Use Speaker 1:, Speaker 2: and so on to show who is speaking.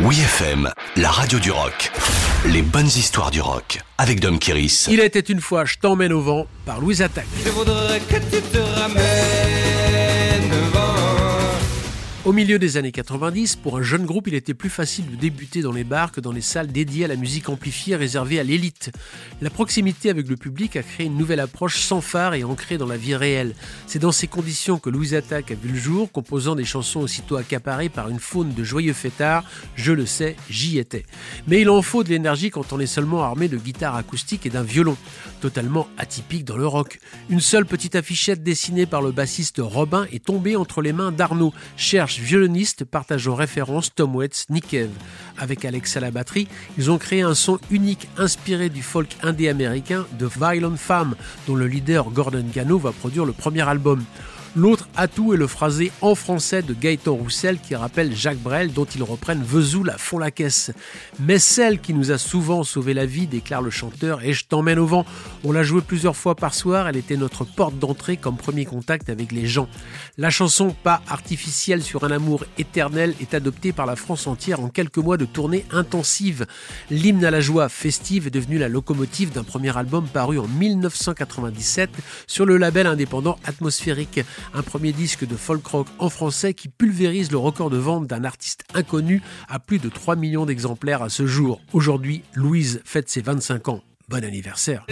Speaker 1: Oui FM, la radio du rock. Les bonnes histoires du rock avec Dom Kiris.
Speaker 2: Il était une fois Je t'emmène au vent par Louise Attaque.
Speaker 3: Je voudrais que tu te ramènes.
Speaker 2: Au milieu des années 90, pour un jeune groupe, il était plus facile de débuter dans les bars que dans les salles dédiées à la musique amplifiée réservée à l'élite. La proximité avec le public a créé une nouvelle approche sans phare et ancrée dans la vie réelle. C'est dans ces conditions que Louise Attaque a vu le jour, composant des chansons aussitôt accaparées par une faune de joyeux fêtards. Je le sais, j'y étais. Mais il en faut de l'énergie quand on est seulement armé de guitare acoustique et d'un violon, totalement atypique dans le rock. Une seule petite affichette dessinée par le bassiste Robin est tombée entre les mains d'Arnaud, cherche violoniste partageant référence Tom Waits, Nick. Avec Alex à la batterie, ils ont créé un son unique inspiré du folk indé américain de Violent Femme, dont le leader Gordon Gano va produire le premier album. L'autre atout est le phrasé en français de Gaëtan Roussel qui rappelle Jacques Brel dont ils reprennent Vesoul à fond la caisse. Mais celle qui nous a souvent sauvé la vie, déclare le chanteur, et je t'emmène au vent. On l'a jouée plusieurs fois par soir, elle était notre porte d'entrée comme premier contact avec les gens. La chanson Pas artificielle sur un amour éternel est adoptée par la France entière en quelques mois de tournée intensive. L'hymne à la joie festive est devenu la locomotive d'un premier album paru en 1997 sur le label indépendant Atmosphérique un premier disque de folk rock en français qui pulvérise le record de vente d'un artiste inconnu à plus de 3 millions d'exemplaires à ce jour. Aujourd'hui, Louise fête ses 25 ans. Bon anniversaire.